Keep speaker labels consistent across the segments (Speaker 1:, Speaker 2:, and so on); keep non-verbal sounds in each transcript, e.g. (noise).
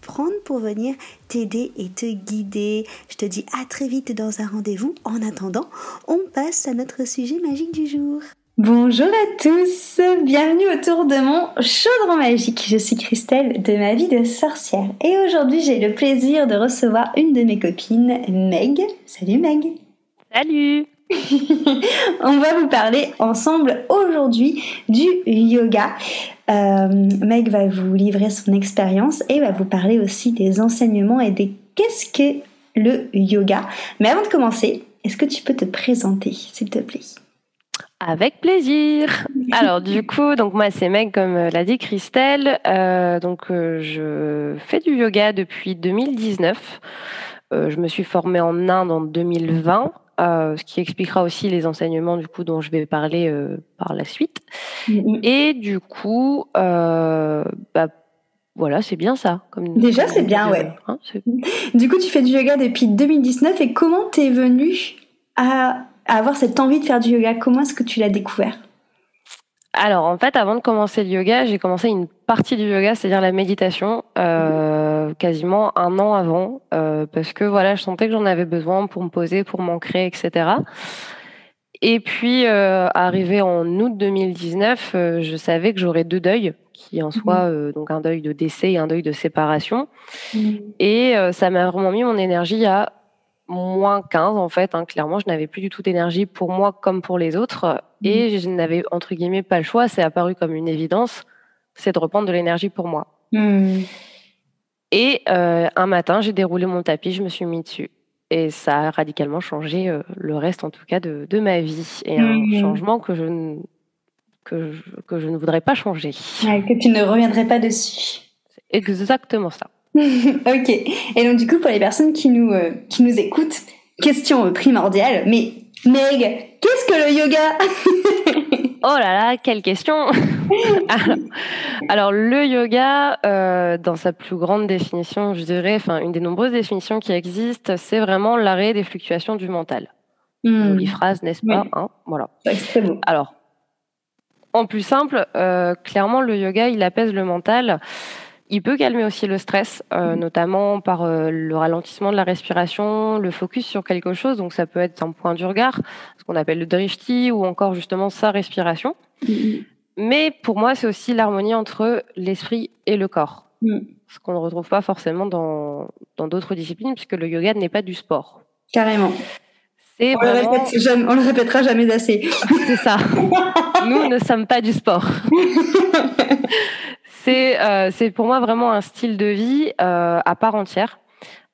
Speaker 1: prendre pour venir t'aider et te guider. Je te dis à très vite dans un rendez-vous. En attendant, on passe à notre sujet magique du jour. Bonjour à tous, bienvenue autour de mon chaudron magique. Je suis Christelle de ma vie de sorcière et aujourd'hui j'ai le plaisir de recevoir une de mes copines, Meg. Salut Meg.
Speaker 2: Salut. (laughs)
Speaker 1: on va vous parler ensemble aujourd'hui du yoga. Euh, Meg va vous livrer son expérience et va vous parler aussi des enseignements et des qu'est-ce que le yoga. Mais avant de commencer, est-ce que tu peux te présenter, s'il te plaît?
Speaker 2: Avec plaisir. (laughs) Alors du coup, donc moi c'est Meg comme l'a dit Christelle. Euh, donc euh, je fais du yoga depuis 2019. je me suis formée en Inde en 2020. Euh, ce qui expliquera aussi les enseignements du coup dont je vais parler euh, par la suite. Mm-hmm. Et du coup, euh, bah, voilà, c'est bien ça.
Speaker 1: Comme, Déjà, c'est bien, ouais. Hein, du coup, tu fais du yoga depuis 2019 et comment t'es venue à avoir cette envie de faire du yoga? Comment est-ce que tu l'as découvert?
Speaker 2: Alors en fait, avant de commencer le yoga, j'ai commencé une partie du yoga, c'est-à-dire la méditation, euh, quasiment un an avant, euh, parce que voilà, je sentais que j'en avais besoin pour me poser, pour m'ancrer, etc. Et puis, euh, arrivé en août 2019, euh, je savais que j'aurais deux deuils, qui en soi, mhm. euh, donc un deuil de décès et un deuil de séparation. Mhm. Et ça m'a vraiment mis mon énergie à moins 15 en fait. Hein, clairement, je n'avais plus du tout d'énergie pour moi comme pour les autres. Et mm. je n'avais entre guillemets pas le choix. C'est apparu comme une évidence. C'est de reprendre de l'énergie pour moi. Et euh, un matin, j'ai déroulé mon tapis, je me suis mis dessus. Et ça a radicalement changé euh, le reste, en tout cas, de, de ma vie. Et un mm. changement que je, ne, que, je, que je ne voudrais pas changer.
Speaker 1: que tu ne reviendrais pas dessus.
Speaker 2: C'est exactement ça. (laughs)
Speaker 1: ok. Et donc du coup, pour les personnes qui nous, euh, qui nous écoutent, question primordiale, mais Meg, qu'est-ce que le yoga (laughs)
Speaker 2: Oh là là, quelle question (laughs) alors, le yoga, euh, dans sa plus grande définition, je dirais, enfin une des nombreuses définitions qui existent, c'est vraiment l'arrêt des fluctuations du mental. Hmm. Jolie phrase, n'est-ce pas hein Voilà. Alors, en plus simple, euh, clairement, le yoga, il apaise le mental. Il peut calmer aussi le stress, euh, mhm. notamment par euh, le ralentissement de la respiration, le focus sur quelque chose. Donc ça peut être un point du regard, ce qu'on appelle le drishti, ou encore justement sa respiration. Mhm. Mais pour moi, c'est aussi l'harmonie entre l'esprit et le corps. Mhm. Ce qu'on ne retrouve pas forcément dans d'autres disciplines, puisque le yoga n'est pas du sport.
Speaker 1: Carrément. On, le le répétera jamais assez.
Speaker 2: c'est ça. (laughs) Nous ne sommes pas du sport. (laughs) C'est euh, c'est pour moi vraiment un style de vie euh, à part entière.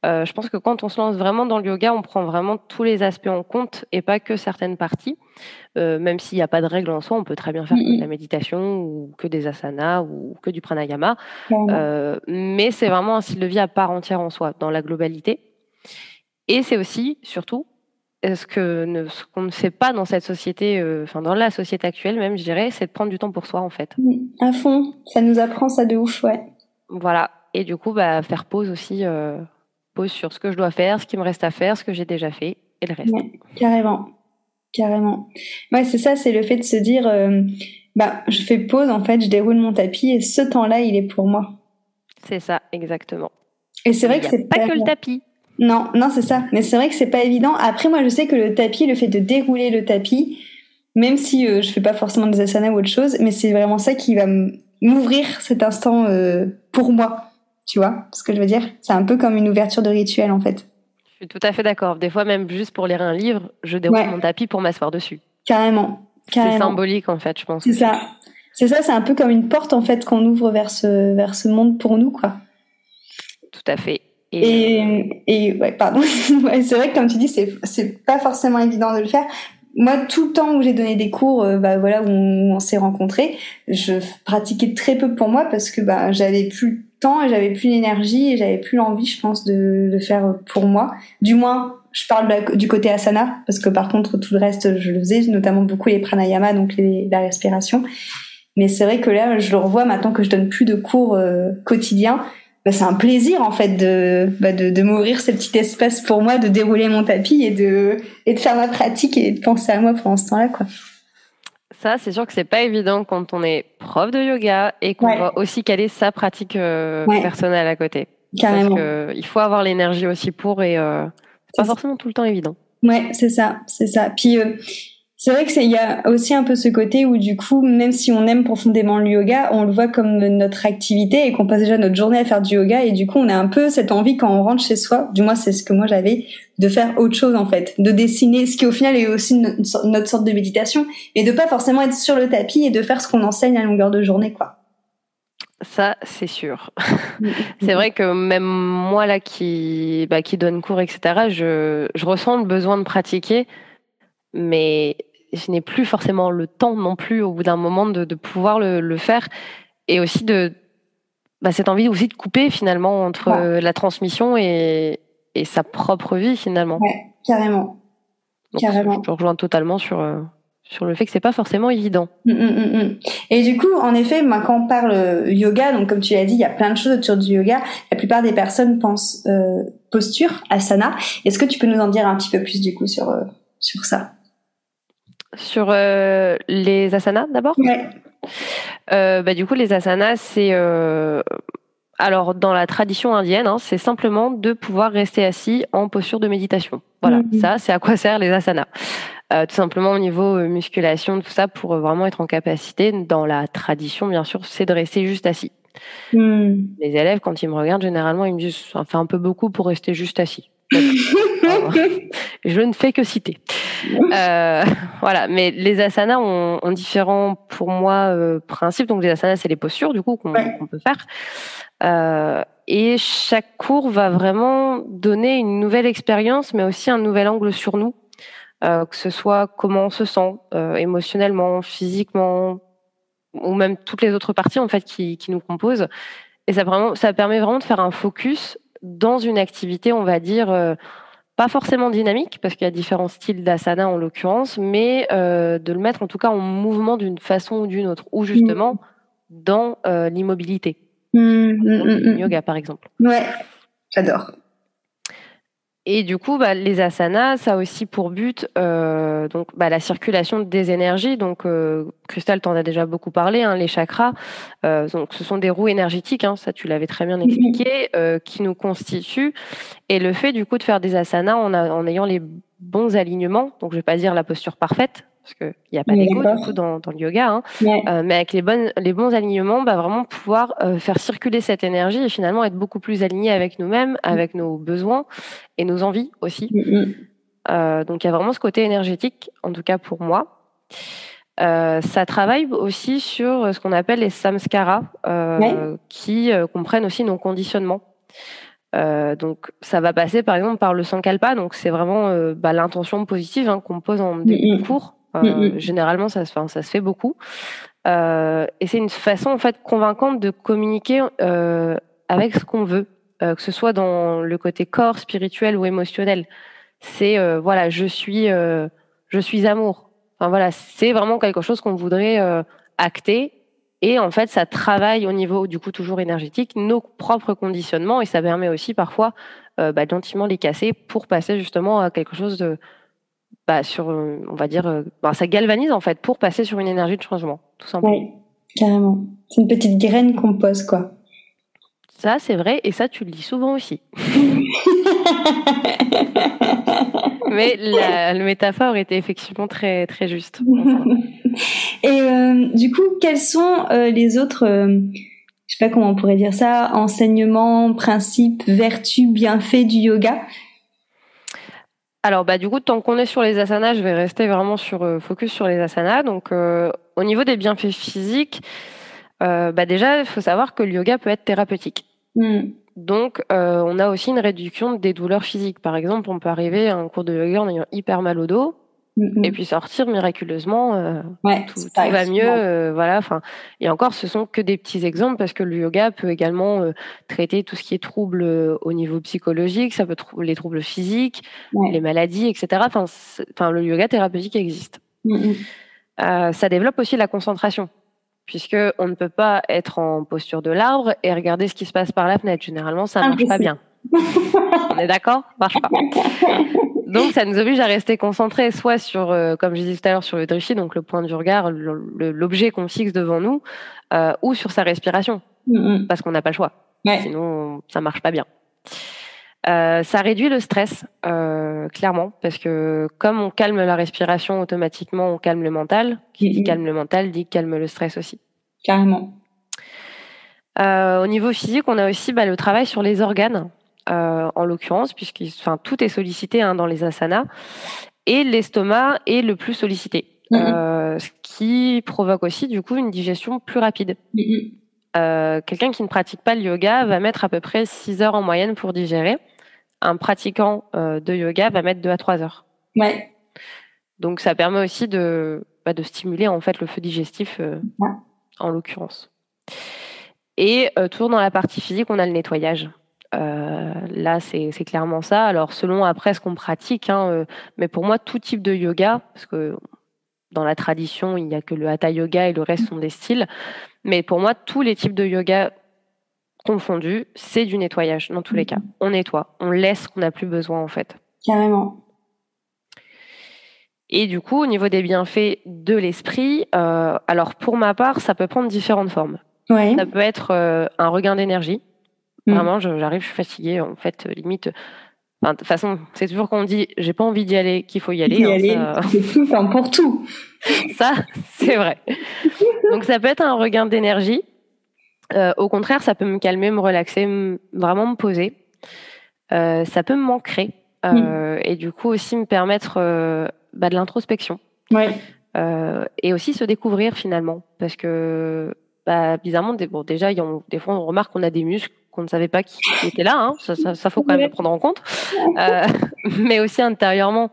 Speaker 2: Euh, je pense que quand on se lance vraiment dans le yoga, on prend vraiment tous les aspects en compte et pas que certaines parties. Euh, même s'il n'y a pas de règles en soi, on peut très bien faire de la méditation ou que des asanas ou que du pranayama. Euh, mais c'est vraiment un style de vie à part entière en soi, dans la globalité. Et c'est aussi, surtout, ce que ce qu'on ne fait pas dans cette société, euh, enfin dans la société actuelle même, je dirais, c'est de prendre du temps pour soi en fait.
Speaker 1: à fond, ça nous apprend ça de ouf, ouais.
Speaker 2: Voilà, et du coup, bah, faire pause aussi, euh, pause sur ce que je dois faire, ce qui me reste à faire, ce que j'ai déjà fait et le reste.
Speaker 1: carrément, carrément. Ouais, c'est ça, c'est le fait de se dire, euh, bah, je fais pause en fait, je déroule mon tapis et ce temps-là, il est pour moi.
Speaker 2: C'est ça, exactement.
Speaker 1: Et c'est vrai que c'est
Speaker 2: pas que le tapis.
Speaker 1: Non, non, c'est ça. Mais c'est vrai que c'est pas évident. Après, moi, je sais que le tapis, le fait de dérouler le tapis, même si euh, je fais pas forcément des asanas ou autre chose, mais c'est vraiment ça qui va m'ouvrir cet instant euh, pour moi. Tu vois ce que je veux dire? C'est un peu comme une ouverture de rituel, en fait.
Speaker 2: Je suis tout à fait d'accord. Des fois, même juste pour lire un livre, je déroule mon tapis pour m'asseoir dessus.
Speaker 1: Carrément.
Speaker 2: C'est symbolique en fait, je pense.
Speaker 1: C'est ça. C'est ça, c'est un peu comme une porte en fait qu'on ouvre vers ce vers ce monde pour nous quoi.
Speaker 2: Tout à fait.
Speaker 1: Et, et, ouais, pardon. (laughs) c'est vrai que comme tu dis, c'est c'est pas forcément évident de le faire. Moi, tout le temps où j'ai donné des cours, euh, bah voilà, où on, s'est rencontrés, je pratiquais très peu pour moi parce que bah j'avais plus le temps et j'avais plus l'énergie et j'avais plus l'envie, je pense, de le faire pour moi. Du moins, je parle du côté asana parce que par contre tout le reste je le faisais, notamment beaucoup les pranayama, donc les, la respiration. Mais c'est vrai que là, je le revois maintenant que je donne plus de cours euh, quotidiens bah, c'est un plaisir en fait de, bah, de, de m'ouvrir ce petit espace pour moi, de dérouler mon tapis et de, et de faire ma pratique et de penser à moi pendant ce temps-là. quoi.
Speaker 2: Ça, c'est sûr que c'est pas évident quand on est prof de yoga et qu'on va aussi caler sa pratique euh, personnelle à côté.
Speaker 1: Carrément.
Speaker 2: Parce que il faut avoir l'énergie aussi pour et euh, c'est pas forcément tout le temps évident.
Speaker 1: Ouais, c'est ça, c'est ça. Puis euh, c'est vrai que il y a aussi un peu ce côté où du coup, même si on aime profondément le yoga, on le voit comme notre activité et qu'on passe déjà notre journée à faire du yoga et du coup, on a un peu cette envie quand on rentre chez soi, du moins c'est ce que moi j'avais, de faire autre chose en fait, de dessiner, ce qui au final est aussi notre sorte de méditation, et de pas forcément être sur le tapis et de faire ce qu'on enseigne à longueur de journée, quoi.
Speaker 2: Ça, c'est sûr. (laughs) Mm, mm, c'est mm. vrai que même moi là qui, bah, qui donne cours, etc., je, je ressens le besoin de pratiquer mais je n'ai plus forcément le temps non plus au bout d'un moment de, pouvoir le, faire et aussi de bah, cette envie aussi de couper finalement entre la transmission et, sa propre vie finalement.
Speaker 1: Ouais, carrément. carrément.
Speaker 2: Je, rejoins totalement sur, euh, sur le fait que c'est pas forcément évident.
Speaker 1: Mm, mm, mm, et du coup, en effet, quand on parle yoga, donc comme tu l'as dit, il y a plein de choses autour du yoga. La plupart des personnes pensent euh, posture, asana. Est-ce que tu peux nous en dire un petit peu plus du coup sur, euh, sur ça?
Speaker 2: Sur euh, les asanas d'abord?
Speaker 1: Ouais.
Speaker 2: Euh, bah, du coup, les asanas, c'est. Euh, alors, dans la tradition indienne, hein, c'est simplement de pouvoir rester assis en posture de méditation. Voilà, mhm. ça, c'est à quoi servent les asanas. tout simplement au niveau musculation, tout ça, pour vraiment être en capacité, dans la tradition, bien sûr, c'est de rester juste assis. Mhm. Les élèves, quand ils me regardent, généralement, ils me disent, ça fait un peu beaucoup pour rester juste assis. (laughs) je ne fais que citer. Euh, voilà, mais les asanas ont, différents, pour moi, euh, principes. Donc les asanas, c'est les postures, du coup, qu'on peut faire. Euh, et chaque cours va vraiment donner une nouvelle expérience, mais aussi un nouvel angle sur nous, que ce soit comment on se sent émotionnellement, physiquement, ou même toutes les autres parties en fait qui, qui nous composent. Et ça, vraiment, ça permet vraiment de faire un focus dans une activité, on va dire, euh, pas forcément dynamique, parce qu'il y a différents styles d'asana en l'occurrence, mais euh, de le mettre en tout cas en mouvement d'une façon ou d'une autre, ou justement mm. dans euh, l'immobilité. Mmh, mmh, yoga, par exemple.
Speaker 1: Ouais, j'adore.
Speaker 2: Et du coup, bah, les asanas, ça a aussi pour but euh, donc bah, la circulation des énergies. Donc, euh, Christelle t'en a déjà beaucoup parlé. Hein, les chakras, euh, donc ce sont des roues énergétiques. Hein, ça, tu l'avais très bien expliqué, euh, qui nous constituent. Et le fait du coup de faire des asanas en, en ayant les bons alignements. Donc, je vais pas dire la posture parfaite, parce qu'il n'y a pas d'ego du coup dans, dans le yoga, hein. euh, mais avec les, bonnes, les bons alignements, bah, vraiment pouvoir euh, faire circuler cette énergie et finalement être beaucoup plus aligné avec nous-mêmes, mm. avec nos besoins et nos envies aussi. Mm, mm. Euh, donc il y a vraiment ce côté énergétique, en tout cas pour moi. ça travaille aussi sur ce qu'on appelle les samskaras, qui comprennent aussi nos conditionnements. donc ça va passer par exemple par le sankalpa, donc c'est vraiment bah, l'intention positive hein, qu'on pose en début de cours Mm, mm. Euh, généralement, ça, ça se fait beaucoup. Euh, et c'est une façon en fait convaincante de communiquer euh, avec ce qu'on veut, que ce soit dans le côté corps, spirituel ou émotionnel. C'est voilà, je suis, je suis amour. Enfin voilà, c'est vraiment quelque chose qu'on voudrait acter. Et en fait, ça travaille au niveau du coup toujours énergétique nos propres conditionnements et ça permet aussi parfois bah, gentiment les casser pour passer justement à quelque chose de bah, sur, euh, on va dire, euh, bah, ça galvanise en fait pour passer sur une énergie de changement, tout simplement. Oui,
Speaker 1: carrément. C'est une petite graine qu'on pose, quoi.
Speaker 2: Ça, c'est vrai, et ça, tu le dis souvent aussi. (laughs) Mais la, métaphore était effectivement très, très juste. (laughs)
Speaker 1: et euh, du coup, quels sont les autres, je sais pas comment on pourrait dire ça, enseignements, principes, vertus, bienfaits du yoga?
Speaker 2: Alors, bah, du coup, tant qu'on est sur les asanas, je vais rester vraiment sur euh, focus sur les asanas. Donc, euh, au niveau des bienfaits physiques, euh, bah, déjà, il faut savoir que le yoga peut être thérapeutique.
Speaker 1: Mm.
Speaker 2: Donc, on a aussi une réduction des douleurs physiques. Par exemple, on peut arriver à un cours de yoga en ayant hyper mal au dos.
Speaker 1: Mm, mm.
Speaker 2: Et puis sortir miraculeusement,
Speaker 1: Ouais,
Speaker 2: tout, va mieux. euh, voilà. Enfin, et encore, ce sont que des petits exemples parce que le yoga peut également euh, traiter tout ce qui est troubles euh, au niveau psychologique, ça peut les troubles physiques,
Speaker 1: Ouais.
Speaker 2: les maladies, etc. Enfin, le yoga thérapeutique existe.
Speaker 1: Mm.
Speaker 2: Euh, ça développe aussi la concentration, puisque on ne peut pas être en posture de l'arbre et regarder ce qui se passe par la fenêtre. Généralement, ça marche pas bien. on est d'accord? Marche pas. (laughs) Donc, ça nous oblige à rester concentrés, soit sur, euh, comme je disais tout à l'heure, sur le drishti, donc le point du regard, l'objet qu'on fixe devant nous, euh, ou sur sa respiration,
Speaker 1: Mm, mm.
Speaker 2: parce qu'on n'a pas le choix.
Speaker 1: Ouais.
Speaker 2: Sinon, ça marche pas bien. Euh, ça réduit le stress, euh, clairement, parce que comme on calme la respiration automatiquement, on calme le mental. Qui dit
Speaker 1: Mhm.
Speaker 2: calme le mental dit calme le stress aussi.
Speaker 1: Carrément.
Speaker 2: Euh, au niveau physique, on a aussi bah, le travail sur les organes, euh, en l'occurrence, puisque enfin, tout est sollicité hein, dans les asanas, et l'estomac est le plus sollicité,
Speaker 1: Mhm.
Speaker 2: euh, ce qui provoque aussi du coup une digestion plus rapide.
Speaker 1: Mm, mm.
Speaker 2: Euh, Quelqu'un qui ne pratique pas le yoga va mettre à peu près 6 heures en moyenne pour digérer. Un pratiquant euh, de yoga va mettre 2 à 3 heures.
Speaker 1: Ouais.
Speaker 2: Donc ça permet aussi de, bah, de stimuler en fait le feu digestif euh,
Speaker 1: Ouais.
Speaker 2: en l'occurrence. Et euh, toujours dans la partie physique, on a le nettoyage. Euh, là, c'est clairement ça. Alors selon après ce qu'on pratique, hein, euh, mais pour moi tout type de yoga, parce que dans la tradition il n'y a que le hatha yoga et le reste sont des styles, mais pour moi tous les types de yoga confondus, c'est du nettoyage dans tous les cas. On nettoie, on laisse ce qu'on n'a plus besoin en fait.
Speaker 1: Carrément.
Speaker 2: Et du coup, au niveau des bienfaits de l'esprit, euh, alors pour ma part, ça peut prendre différentes formes.
Speaker 1: Ouais.
Speaker 2: Ça peut être un regain d'énergie.
Speaker 1: Mm.
Speaker 2: Vraiment, j'arrive, je suis fatiguée, en fait, euh, limite. enfin, De toute façon, c'est toujours quand on dit j'ai pas envie d'y aller qu'il faut y aller.
Speaker 1: Y
Speaker 2: hein,
Speaker 1: aller,
Speaker 2: ça-
Speaker 1: c'est tout temps pour tout. (laughs)
Speaker 2: ça, c'est vrai. Donc ça peut être un regain d'énergie. Euh, au contraire, ça peut me calmer, me relaxer, vraiment me poser. Euh, ça peut me manquer euh, et du coup aussi me permettre euh, bah, de l'introspection
Speaker 1: Ouais.
Speaker 2: Euh, et aussi se découvrir finalement parce que bah, bizarrement des- bon, déjà y a- des fois on remarque qu'on a des muscles qu'on ne savait pas qui étaient là hein. ça, ça, ça faut quand même le prendre en compte Euh, (laughs) mais aussi intérieurement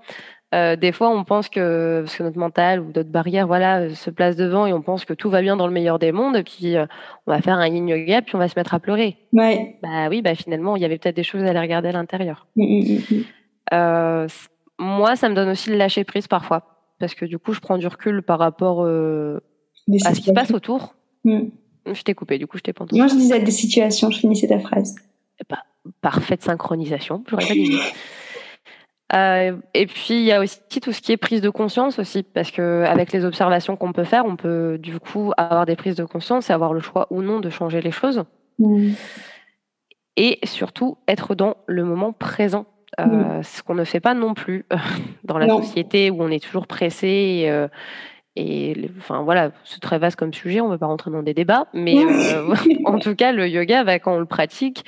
Speaker 2: euh, des fois, on pense que parce que notre mental ou d'autres barrières, voilà, euh, se place devant et on pense que tout va bien dans le meilleur des mondes. Et puis, euh, on va faire un yin yoga, puis on va se mettre à pleurer.
Speaker 1: Ouais.
Speaker 2: Bah oui, bah finalement, il y avait peut-être des choses à aller regarder à l'intérieur.
Speaker 1: Mm, mm, mm, mm.
Speaker 2: Euh, c- moi, ça me donne aussi le lâcher prise parfois, parce que du coup, je prends du recul par rapport à ce qui se passe autour. Je t'ai coupé, du coup, je t'ai pas entendu.
Speaker 1: Moi, je disais des situations, je finissais ta phrase.
Speaker 2: Parfaite synchronisation, j'aurais pas dit. Euh, et puis il y a aussi tout ce qui est prise de conscience aussi, parce que avec les observations qu'on peut faire, on peut du coup avoir des prises de conscience et avoir le choix ou non de changer les choses,
Speaker 1: Mm.
Speaker 2: et surtout être dans le moment présent, euh, ce qu'on ne fait pas non plus euh, (laughs) dans la
Speaker 1: Non.
Speaker 2: société où on est toujours pressé. Et, euh, et les- enfin voilà, c'est très vaste comme sujet, on ne va pas rentrer dans des débats, mais euh, (laughs) en tout cas le yoga, bah, quand on le pratique,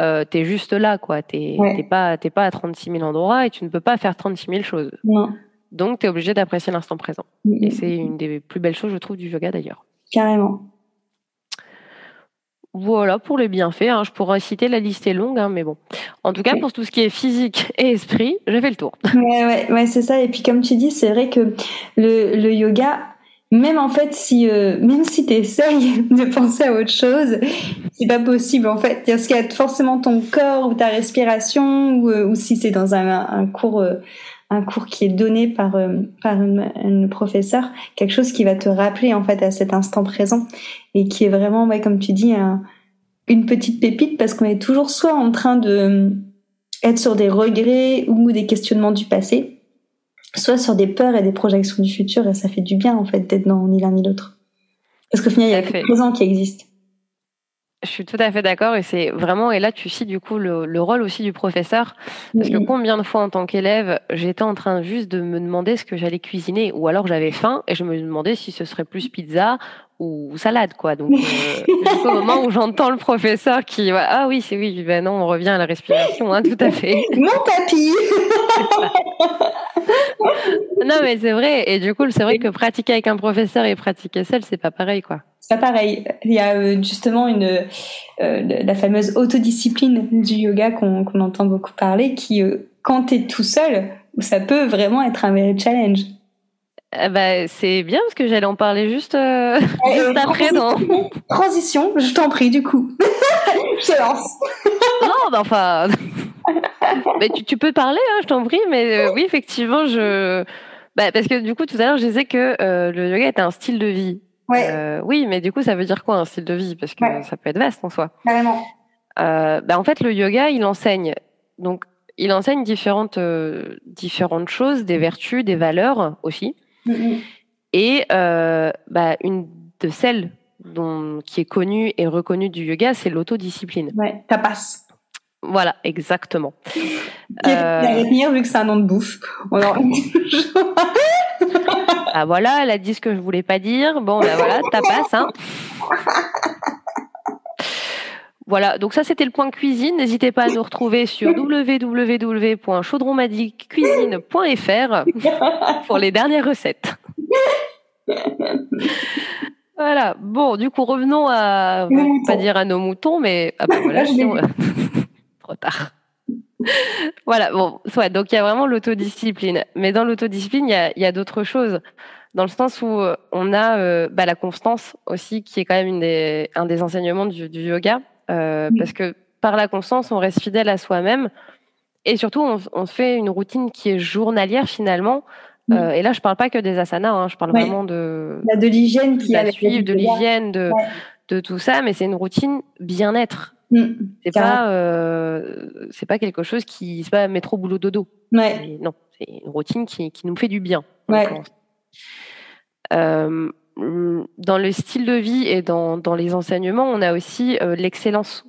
Speaker 2: euh, t'es juste là, quoi. T'es
Speaker 1: Ouais.
Speaker 2: t'es pas, t'es pas à 36 000 endroits et tu ne peux pas faire 36 000 choses.
Speaker 1: Non.
Speaker 2: Donc, tu es obligé d'apprécier l'instant présent.
Speaker 1: Mm,
Speaker 2: Et
Speaker 1: mm.
Speaker 2: c'est une des plus belles choses, je trouve, du yoga d'ailleurs.
Speaker 1: Carrément.
Speaker 2: Voilà pour les bienfaits. hein. Je pourrais citer la liste est longue, hein, mais bon. En tout cas, pour tout ce qui est physique et esprit, j'ai fait le tour.
Speaker 1: Ouais, ouais, ouais, c'est ça. Et puis comme tu dis, c'est vrai que le, le yoga, même en fait, si euh, même si tu essayes (laughs) de penser à autre chose, c'est pas possible en fait. Parce qu'il y a forcément ton corps ou ta respiration, ou, euh, ou si c'est dans un, un cours euh, un cours qui est donné par euh, par une, une professeure, quelque chose qui va te rappeler en fait à cet instant présent et qui est vraiment, ouais, comme tu dis, un- une petite pépite parce qu'on est toujours soit en train de être sur des regrets ou des questionnements du passé, soit sur des peurs et des projections du futur, et ça fait du bien en fait d'être dans ni l'un ni l'autre. Parce qu'au final, il y a le présent qui existe.
Speaker 2: Je suis tout à fait d'accord et c'est vraiment et là tu cites du coup le, rôle aussi du professeur. Parce que combien de fois en tant qu'élève j'étais en train juste de me demander ce que j'allais cuisiner ou alors j'avais faim et je me demandais si ce serait plus pizza ou salade quoi. Donc euh, (laughs) au moment où j'entends le professeur qui ah oui c'est oui ben non on revient à la respiration hein, tout à fait. (laughs)
Speaker 1: Mon tapis. (laughs)
Speaker 2: Non mais c'est vrai. Et du coup c'est vrai que pratiquer avec un professeur et pratiquer seul c'est pas pareil quoi.
Speaker 1: C'est pas pareil. Il y a euh, justement une euh, la fameuse autodiscipline du yoga qu'on entend beaucoup parler qui quand tu es tout seul ça peut vraiment être un vrai challenge
Speaker 2: eh ben, c'est bien parce que j'allais en parler juste, euh, (laughs) après.
Speaker 1: Transition, (laughs) transition, je t'en prie du coup. (laughs) je te lance.
Speaker 2: non, ben, enfin. mais tu, tu, peux parler, hein, je t'en prie. Mais euh, oui, effectivement, je. Bah, parce que du coup, tout à l'heure, je disais que euh, le yoga était un style de vie.
Speaker 1: Ouais.
Speaker 2: oui, mais du coup, ça veut dire quoi un style de vie? Parce que ça peut être vaste en soi.
Speaker 1: Carrément.
Speaker 2: Bah, en fait, le yoga, il enseigne. Donc, il enseigne différentes, différentes choses, des vertus, des valeurs aussi. Et euh, bah, une de celles dont, qui est connue et reconnue du yoga, c'est l'autodiscipline.
Speaker 1: Ouais, tapas.
Speaker 2: Voilà, exactement.
Speaker 1: Qui euh... retenir vu que c'est un nom de bouffe.
Speaker 2: ah voilà, elle a dit ce que je voulais pas dire. Bon, ben voilà, tapas. Hein. (laughs) Voilà, donc ça c'était le point cuisine. N'hésitez pas à nous retrouver sur (laughs) www.chaudronmadicuisine.fr pour les dernières recettes. (laughs) voilà, bon, du coup revenons à, pas dire à nos moutons, mais ah bah voilà, (laughs) trop tard. voilà, bon, soit, donc il y a vraiment l'autodiscipline. Mais dans l'autodiscipline, il y a, d'autres choses. Dans le sens où euh, on a euh, bah, la constance aussi, qui est quand même une des, un des enseignements du yoga euh, parce que par la constance, on reste fidèle à soi-même. Et surtout, on, fait une routine qui est journalière finalement. Euh, et là, je parle pas que des asanas, hein, je parle vraiment de
Speaker 1: de l'hygiène qui
Speaker 2: a suivre, de l'hygiène, de de tout ça, mais c'est une routine bien-être. Mm. c'est pas euh, c'est pas quelque chose qui c'est pas métro boulot dodo.
Speaker 1: Ouais.
Speaker 2: Non, c'est une routine qui qui nous fait du bien.
Speaker 1: Ouais.
Speaker 2: Euh, dans le style de vie et dans, dans les enseignements, on a aussi euh, l'excellence.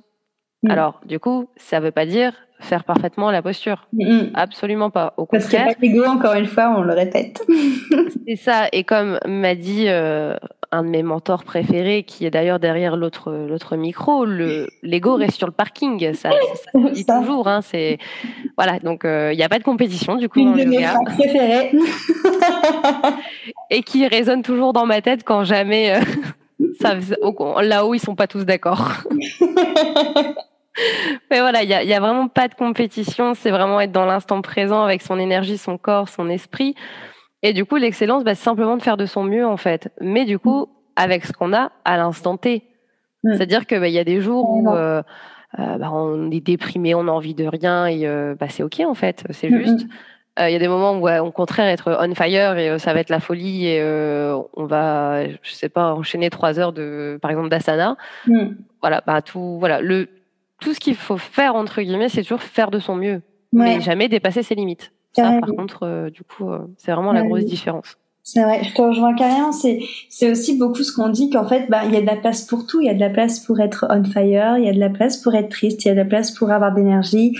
Speaker 2: Mm. Alors, du coup, ça ne veut pas dire faire parfaitement la posture. Mm, mm. Absolument pas. Au
Speaker 1: Parce qu'il n'y a pas d'ego, encore une fois, on le répète. (laughs)
Speaker 2: C'est ça. Et comme m'a dit euh, un de mes mentors préférés, qui est d'ailleurs derrière l'autre l'autre micro, le l'ego reste sur le parking. Ça, ça, ça dit toujours. Hein, c'est voilà. Donc il n'y a pas de compétition du coup.
Speaker 1: Une de mes préférées. (laughs)
Speaker 2: et qui résonne toujours dans ma tête quand jamais euh, (laughs) ça là-haut ils sont pas tous d'accord. (laughs) Mais voilà, il y a, vraiment pas de compétition. C'est vraiment être dans l'instant présent avec son énergie, son corps, son esprit. Et du coup, l'excellence, bah, c'est simplement de faire de son mieux en fait. Mais du coup, avec ce qu'on a à l'instant T. Mm. C'est-à-dire que bah, y a des jours où euh, euh, bah, on est déprimé, on a envie de rien et bah, c'est ok en fait. C'est juste. Il y a des moments où, au contraire, être on fire et ça va être la folie et on va, je sais pas, enchaîner trois heures de, par exemple, d'asana. Mm. Voilà, bah tout, voilà, le tout ce qu'il faut faire entre guillemets, c'est toujours faire de son mieux, mais jamais dépasser ses limites. Ça, par contre, euh, du coup, euh, c'est vraiment la grosse différence.
Speaker 1: C'est vrai, je te rejoins carrément. C'est c'est aussi beaucoup ce qu'on dit qu'en fait, bah il y a de la place pour tout. Il y a de la place pour être on fire, il y a de la place pour être triste, il y a de la place pour avoir d'énergie.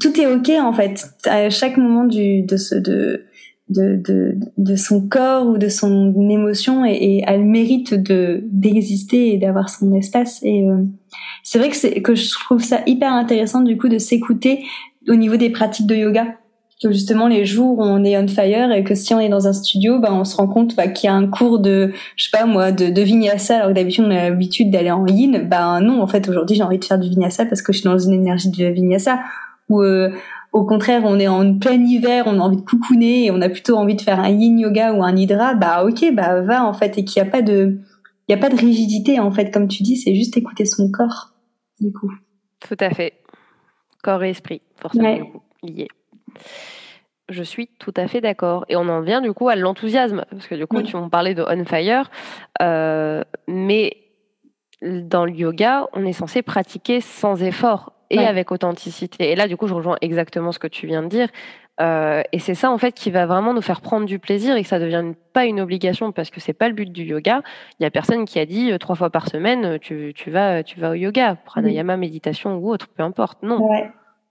Speaker 1: Tout est ok en fait. À chaque moment du de ce de de, de, son corps ou de son émotion et, et elle mérite de d'exister et d'avoir son espace et euh, c'est vrai que c'est que je trouve ça hyper intéressant du coup de s'écouter au niveau des pratiques de yoga que justement les jours où on est on fire et que si on est dans un studio, bah, on se rend compte bah, qu'il y a un cours de, je sais pas moi, de, de vinyasa alors que d'habitude on a l'habitude d'aller en yin. Bah non, en fait aujourd'hui j'ai envie de faire du vinyasa parce que je suis dans une énergie de vinyasa. Ou euh, au contraire on est en plein hiver, on a envie de coucouner et on a plutôt envie de faire un yin yoga ou un hydra. Bah ok, bah va en fait et qu'il n'y a pas de, il y a pas de rigidité en fait comme tu dis, c'est juste écouter son corps du coup.
Speaker 2: Tout à fait. Corps et esprit, forcément liés. Je suis tout à fait d'accord. Et on en vient du coup à l'enthousiasme, parce que du coup, tu m'en parlais de on fire, euh, mais dans le yoga, on est censé pratiquer sans effort et avec authenticité. Et là, du coup, je rejoins exactement ce que tu viens de dire. Euh, et c'est ça en fait qui va vraiment nous faire prendre du plaisir et que ça ne devienne pas une obligation parce que c'est pas le but du yoga. Il y a personne qui a dit trois fois par semaine tu, tu, vas tu vas au yoga, pranayama, méditation ou autre, peu importe. Non,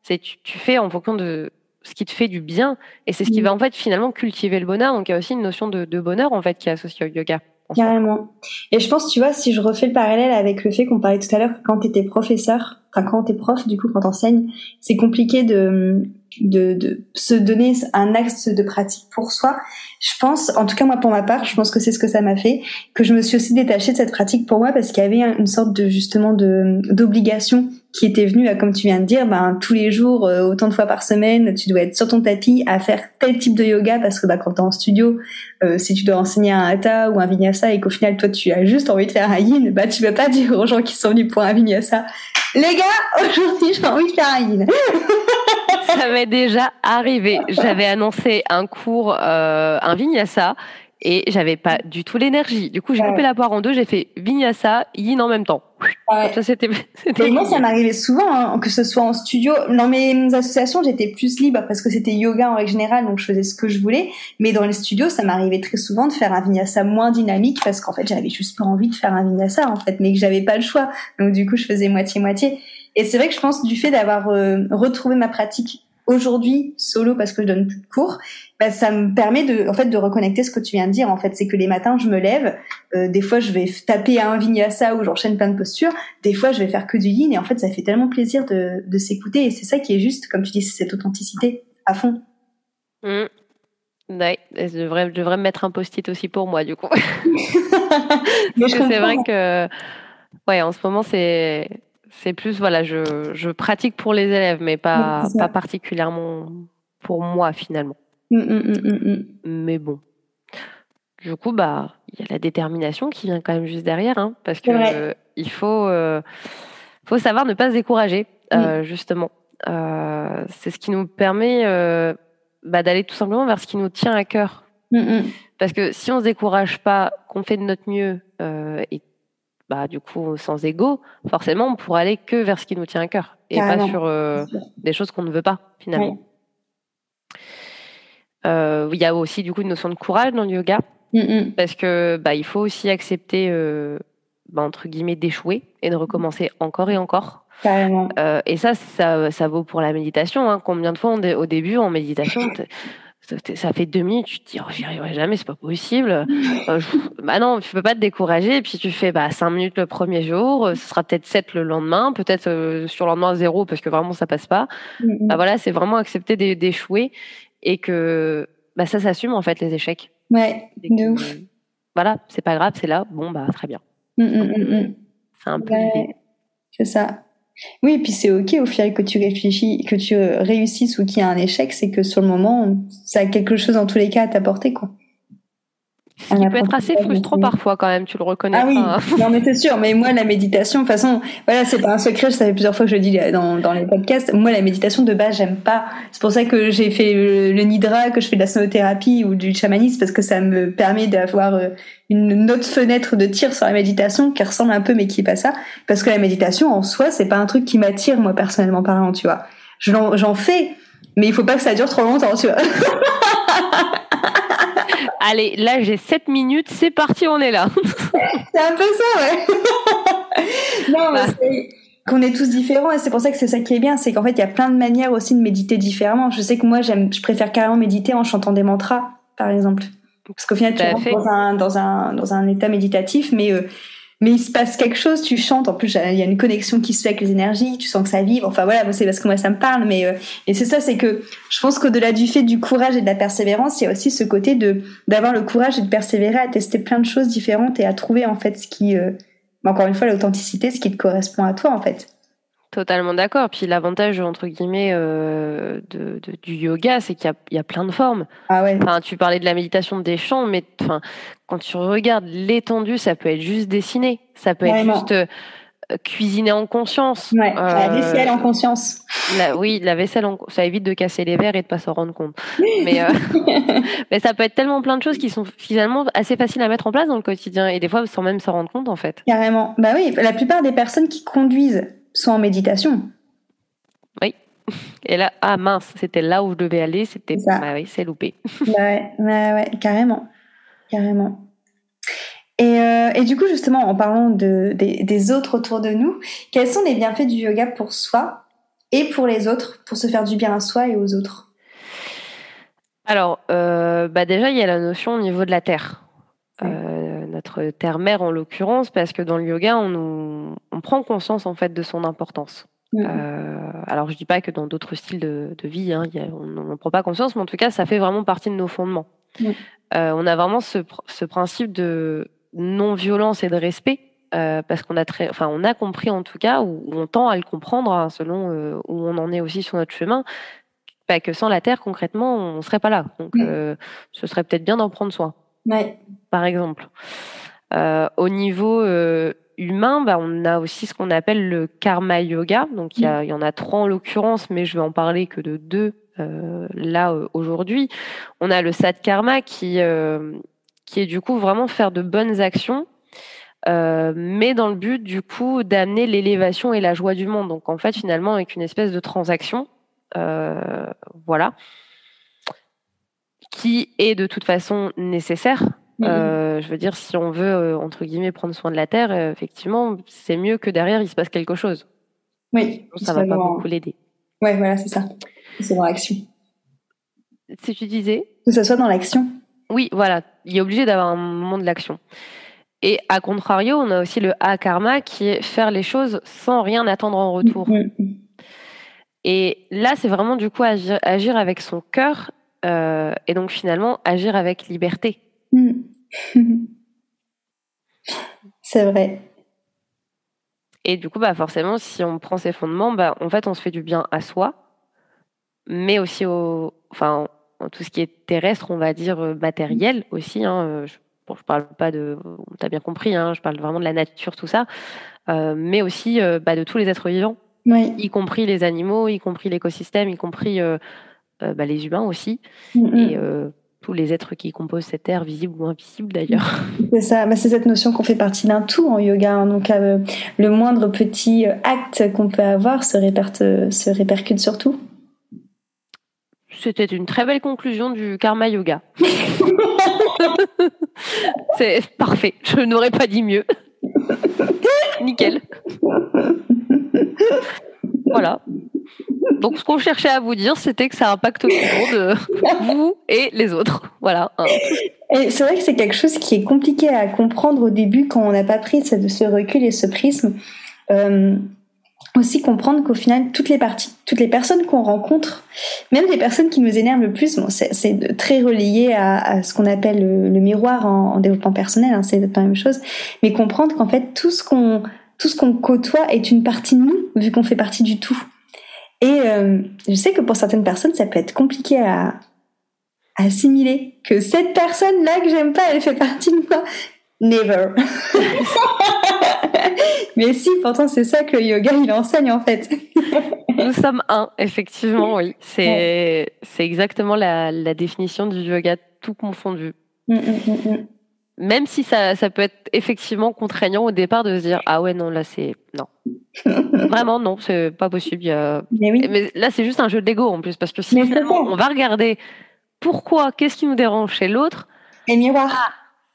Speaker 2: c'est tu, tu, fais en fonction de ce qui te fait du bien et c'est ce qui va en fait finalement cultiver le bonheur. Donc il y a aussi une notion de, de bonheur en fait qui est associée au yoga.
Speaker 1: Carrément. Et je pense, tu vois, si je refais le parallèle avec le fait qu'on parlait tout à l'heure, quand tu étais professeur, enfin quand tu es prof, du coup, quand t'enseignes, c'est compliqué de, de, de se donner un axe de pratique pour soi. Je pense, en tout cas moi pour ma part, je pense que c'est ce que ça m'a fait, que je me suis aussi détachée de cette pratique pour moi parce qu'il y avait une sorte de justement de d'obligation qui était venue, comme tu viens de dire, ben tous les jours, euh, autant de fois par semaine, tu dois être sur ton tapis à faire tel type de yoga parce que bah, quand t'es en studio, euh, si tu dois enseigner un hatha ou un vinyasa et qu'au final toi tu as juste envie de faire un yin, bah tu peux pas dire aux gens qui sont venus pour un vinyasa, les gars, aujourd'hui j'ai envie de faire un yin.
Speaker 2: Ça m'est déjà arrivé. J'avais annoncé un cours, euh, un vinyasa, et j'avais pas du tout l'énergie. Du coup, j'ai coupé la poire en deux, j'ai fait vinyasa, yin en même temps.
Speaker 1: Ça, c'était, (laughs) moi, ça m'arrivait souvent, hein, que ce soit en studio. Dans mes associations, j'étais plus libre parce que c'était yoga en règle générale, donc je faisais ce que je voulais. Mais dans les studios, ça m'arrivait très souvent de faire un vinyasa moins dynamique parce qu'en fait, j'avais juste pas envie de faire un vinyasa, en fait, mais que j'avais pas le choix. Donc, du coup, je faisais moitié-moitié. Et c'est vrai que je pense du fait d'avoir euh, retrouvé ma pratique aujourd'hui solo parce que je donne plus de cours, bah, ça me permet de, en fait, de reconnecter ce que tu viens de dire. En fait, c'est que les matins, je me lève. Euh, des fois, je vais taper un vinyasa où j'enchaîne plein de postures. Des fois, je vais faire que du yin. Et en fait, ça fait tellement plaisir de, de s'écouter. Et c'est ça qui est juste, comme tu dis, c'est cette authenticité à fond.
Speaker 2: Mmh. Ouais, je devrais, je devrais me mettre un post-it aussi pour moi, du coup. (laughs) c'est vrai que, ouais, en ce moment, c'est c'est plus, voilà, je, je, pratique pour les élèves, mais pas, pas particulièrement pour moi finalement. Mmh, mmh, mmh, mais bon. Du coup, bah, il y a la détermination qui vient quand même juste derrière, hein, parce que il faut, euh, faut savoir ne pas se décourager, euh, justement. Euh, c'est ce qui nous permet bah, d'aller tout simplement vers ce qui nous tient à cœur. Parce que si on se décourage pas, qu'on fait de notre mieux et bah, du coup, sans ego, forcément, on pourra aller que vers ce qui nous tient à cœur et pas sur euh, des choses qu'on ne veut pas, finalement. Euh, il y a aussi, du coup, une notion de courage dans le yoga. Mm, mm. Parce que bah, il faut aussi accepter, euh, bah, entre guillemets, d'échouer et de recommencer encore et encore. et ça, ça, ça, vaut pour la méditation. Hein. Combien de fois, au début, en méditation, ça fait deux minutes, tu te dis, oh, j'y arriverai jamais, c'est pas possible. (laughs) Euh, bah non, tu peux pas te décourager. Et puis tu fais bah, cinq minutes le premier jour, euh, ce sera peut-être sept le lendemain, peut-être euh, sur le lendemain zéro parce que vraiment ça passe pas. Mm-hmm. Bah voilà, c'est vraiment accepter d'échouer et que bah, ça s'assume en fait les échecs.
Speaker 1: Ouais, de ouf.
Speaker 2: Voilà, c'est pas grave, c'est là, bon bah très bien.
Speaker 1: Mm, mm, c'est un peu C'est ça. Oui, et puis c'est ok au final que tu réfléchis, que tu réussisses ou qu'il y a un échec, c'est que sur le moment, ça a quelque chose en tous les cas à t'apporter, quoi.
Speaker 2: Ce qui peut être assez frustrant parfois quand même, tu le reconnais.
Speaker 1: Ah oui, (laughs) non mais c'est sûr. Mais moi, la méditation, de toute façon, voilà, c'est pas un secret. Ça fait plusieurs fois que je le dis dans, dans les podcasts. Moi, la méditation de base, j'aime pas. C'est pour ça que j'ai fait le, nidra, que je fais de la sonothérapie ou du chamanisme, parce que ça me permet d'avoir euh, une autre fenêtre de tir sur la méditation qui ressemble un peu, mais qui est pas ça. Parce que la méditation en soi, c'est pas un truc qui m'attire moi personnellement parlant, tu vois. J'en fais, mais il faut pas que ça dure trop longtemps, tu vois. (laughs)
Speaker 2: Allez, là j'ai 7 minutes, c'est parti, on est là. (laughs)
Speaker 1: c'est un peu ça, ouais. (laughs) non, bah. qu'on est tous différents et c'est pour ça que c'est ça qui est bien, c'est qu'en fait il y a plein de manières aussi de méditer différemment. Je sais que moi j'aime, je préfère carrément méditer en chantant des mantras, par exemple, parce qu'au final tu rentres dans un, dans un dans un état méditatif, mais euh, mais il se passe quelque chose, tu chantes, en plus il y a une connexion qui se fait avec les énergies, tu sens que ça vibre, enfin voilà, c'est parce que moi ça me parle, mais euh, et c'est ça, c'est que je pense qu'au-delà du fait du courage et de la persévérance, il y a aussi ce côté de d'avoir le courage et de persévérer à tester plein de choses différentes et à trouver en fait ce qui, euh, encore une fois, l'authenticité, ce qui te correspond à toi en fait.
Speaker 2: Totalement d'accord. Puis l'avantage, entre guillemets, euh, de, du yoga, c'est qu'il y, y a, plein de formes.
Speaker 1: Ah ouais.
Speaker 2: Enfin, tu parlais de la méditation des chants, mais enfin, quand tu regardes l'étendue, ça peut être juste dessiner. Ça peut être juste euh, cuisiner en conscience.
Speaker 1: Ouais, la euh, vaisselle en conscience.
Speaker 2: oui, la vaisselle, en, ça évite de casser les verres et de pas s'en rendre compte. Mais, (laughs) mais ça peut être tellement plein de choses qui sont finalement assez faciles à mettre en place dans le quotidien et des fois sans même s'en rendre compte en fait.
Speaker 1: Carrément. Bah oui, la plupart des personnes qui conduisent sont en méditation.
Speaker 2: Oui. Et là, ah mince, c'était là où je devais aller, c'était, bah oui, c'est loupé. (laughs)
Speaker 1: Bah ouais, ouais, ouais, carrément, carrément. Et, euh, et, du coup, justement, en parlant de, des, des, autres autour de nous, quels sont les bienfaits du yoga pour soi et pour les autres, pour se faire du bien à soi et aux autres?
Speaker 2: Alors, euh, bah déjà, il y a la notion au niveau de la terre. Euh, notre terre-mère en l'occurrence, parce que dans le yoga, on, nous, on prend conscience en fait de son importance. Mmh. Euh, alors, je dis pas que dans d'autres styles de, de vie, hein, y a, on n'en prend pas conscience, mais en tout cas, ça fait vraiment partie de nos fondements. Mmh. Euh, on a vraiment ce, ce principe de non-violence et de respect, euh, parce qu'on a très, enfin, on a compris en tout cas, ou, on tend à le comprendre hein, selon où on en est aussi sur notre chemin, bah, que sans la terre, concrètement, on serait pas là. Donc, mmh. euh, ce serait peut-être bien d'en prendre soin.
Speaker 1: Ouais.
Speaker 2: Par exemple. Euh, au niveau euh, humain, bah, on a aussi ce qu'on appelle le karma yoga. Donc, il y, y, en a trois en l'occurrence, mais je vais en parler que de deux là aujourd'hui. On a le sat karma qui qui est du coup vraiment faire de bonnes actions, euh, mais dans le but du coup d'amener l'élévation et la joie du monde. Donc en fait finalement avec une espèce de transaction, euh, voilà, qui est de toute façon nécessaire. Euh, je veux dire, si on veut euh, entre guillemets prendre soin de la terre, euh, effectivement, c'est mieux que derrière il se passe quelque chose.
Speaker 1: Oui,
Speaker 2: ça va pas beaucoup l'aider.
Speaker 1: Ouais, voilà, c'est ça. C'est dans l'action.
Speaker 2: Si tu disais
Speaker 1: Que ce soit dans l'action.
Speaker 2: Oui, voilà. Il est obligé d'avoir un moment de l'action. Et à contrario, on a aussi le A-karma qui est faire les choses sans rien attendre en retour. Et là, c'est vraiment du coup agir, agir avec son cœur euh, et donc finalement agir avec liberté.
Speaker 1: Mm. (laughs) c'est vrai.
Speaker 2: Et du coup, bah forcément, si on prend ces fondements, bah, en fait, on se fait du bien à soi, mais aussi au, enfin, tout ce qui est terrestre, on va dire euh, matériel aussi. Hein, euh, je, bon, je parle pas de, t'as bien compris, hein, je parle vraiment de la nature, tout ça, euh, mais aussi euh, bah, de tous les êtres vivants,
Speaker 1: oui.
Speaker 2: y compris les animaux, y compris l'écosystème, y compris euh bah, les humains aussi, mm -hmm. et tous les êtres qui composent cette terre, visible ou invisible d'ailleurs. (laughs)
Speaker 1: C'est ça, bah, c'est cette notion qu'on fait partie d'un tout en yoga. Hein, donc le moindre petit acte qu'on peut avoir se, répercute, se répercute sur tout.
Speaker 2: C'était une très belle conclusion du karma yoga. (laughs) c'est parfait. Je n'aurais pas dit mieux. (laughs) Nickel. Voilà. Donc, ce qu'on cherchait à vous dire, c'était que ça impacte tout le monde, vous et les autres. Voilà.
Speaker 1: Et c'est vrai que c'est quelque chose qui est compliqué à comprendre au début quand on n'a pas pris ce, ce recul et ce prisme. Euh, aussi comprendre qu'au final, toutes les parties, toutes les personnes qu'on rencontre, même les personnes qui nous énervent le plus, c'est très relié à, ce qu'on appelle le, miroir en, en développement personnel, hein, c'est la même chose, mais comprendre qu'en fait, tout ce qu'on tout ce qu'on côtoie est une partie de nous, vu qu'on fait partie du tout. Et euh, je sais que pour certaines personnes, ça peut être compliqué à, à assimiler que cette personne-là que j'aime pas, elle fait partie de moi. Never. (laughs) Mais si, pourtant, c'est ça que le yoga, il enseigne, en fait.
Speaker 2: Nous sommes un, effectivement, oui. C'est, ouais. exactement la, la, définition du yoga, tout confondu. Mm, mm, mm, Même si ça, ça peut être effectivement contraignant au départ de se dire, ah ouais, non, là, c'est, non. (laughs) Vraiment, non, c'est pas possible. Il y a...
Speaker 1: Mais, oui.
Speaker 2: Mais là, c'est juste un jeu d'ego, en plus, parce que si on va regarder pourquoi, qu'est-ce qui nous dérange chez l'autre.
Speaker 1: Et miroir.
Speaker 2: Ah,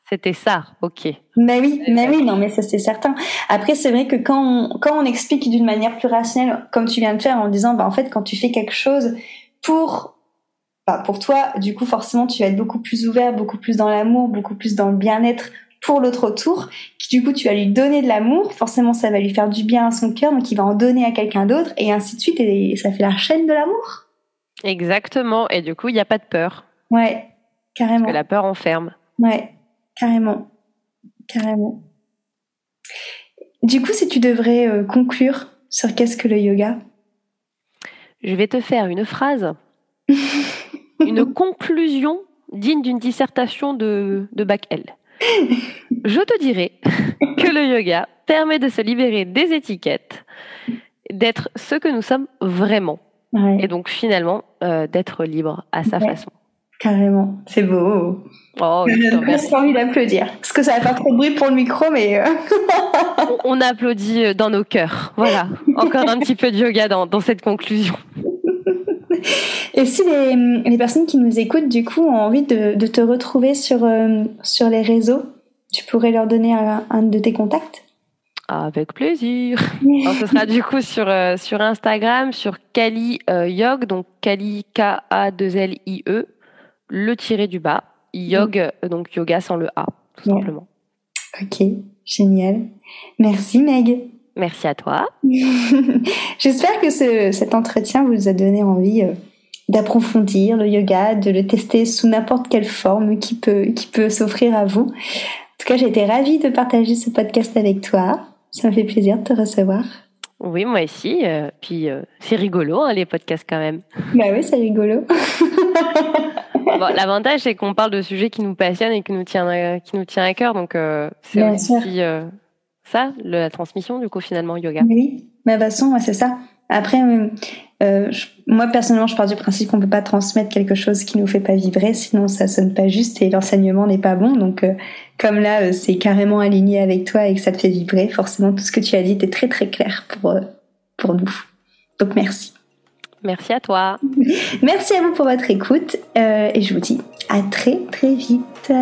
Speaker 2: c'était ça, ok.
Speaker 1: Mais oui, mais oui, non, mais ça c'est certain. Après, c'est vrai que quand on, quand on explique d'une manière plus rationnelle, comme tu viens de faire, en disant, bah en fait, quand tu fais quelque chose pour, bah, pour toi, du coup, forcément, tu vas être beaucoup plus ouvert, beaucoup plus dans l'amour, beaucoup plus dans le bien-être pour l'autre autour. Du coup, tu vas lui donner de l'amour, forcément, ça va lui faire du bien à son cœur, donc il va en donner à quelqu'un d'autre, et ainsi de suite, et ça fait la chaîne de l'amour.
Speaker 2: Exactement, et du coup, il n'y a pas de peur.
Speaker 1: Ouais, carrément. Parce
Speaker 2: que la peur enferme.
Speaker 1: Ouais. Carrément. Carrément. Du coup, si tu devrais euh, conclure sur qu'est-ce que le yoga?
Speaker 2: Je vais te faire une phrase, une conclusion digne d'une dissertation de, de bac L. Je te dirais que le yoga permet de se libérer des étiquettes, d'être ce que nous sommes vraiment.
Speaker 1: Ouais.
Speaker 2: Et donc finalement, euh, d'être libre à sa
Speaker 1: ouais.
Speaker 2: façon.
Speaker 1: Carrément, c'est beau.
Speaker 2: Oh,
Speaker 1: J'ai presque envie d'applaudir. Parce que ça va faire trop de bruit pour le micro, mais. Euh...
Speaker 2: on, on, applaudit dans nos cœurs. Voilà. Encore un petit peu de yoga dans, dans cette conclusion. (laughs)
Speaker 1: Et si les, personnes qui nous écoutent, du coup, ont envie de, te retrouver sur, euh, sur les réseaux, tu pourrais leur donner un, de tes contacts?
Speaker 2: Avec plaisir. (laughs) ce sera du coup sur, euh, sur Instagram, sur Kali Yog, donc Kali K-A-2-L-I-E, le tiré du bas, Yog, donc yoga sans le A, tout simplement.
Speaker 1: Ok, génial. Merci Meg.
Speaker 2: Merci à toi. (laughs)
Speaker 1: J'espère que cet entretien vous a donné envie euh, d'approfondir le yoga, de le tester sous n'importe quelle forme qui peut, qui peut s'offrir à vous. En tout cas, j'ai été ravie de partager ce podcast avec toi. Ça me fait plaisir de te recevoir.
Speaker 2: Oui, moi aussi. Euh, puis euh, c'est rigolo, hein, les podcasts quand même.
Speaker 1: Bah oui, c'est rigolo. (laughs)
Speaker 2: L'avantage, c'est qu'on parle de sujets qui nous passionnent et qui nous tient, qui nous tient à cœur. Donc, c'est aussi ça, la transmission, du coup, finalement, yoga.
Speaker 1: Oui, toute façon, c'est ça. Après, euh, euh, moi, personnellement, je pars du principe qu'on peut pas transmettre quelque chose qui nous fait pas vibrer, sinon ça sonne pas juste et l'enseignement n'est pas bon. Donc, euh, comme là, c'est carrément aligné avec toi et que ça te fait vibrer, forcément, tout ce que tu as dit est très, très clair pour, pour nous. Donc, merci.
Speaker 2: Merci à toi. (laughs)
Speaker 1: merci à vous pour votre écoute et je vous dis à très, très vite.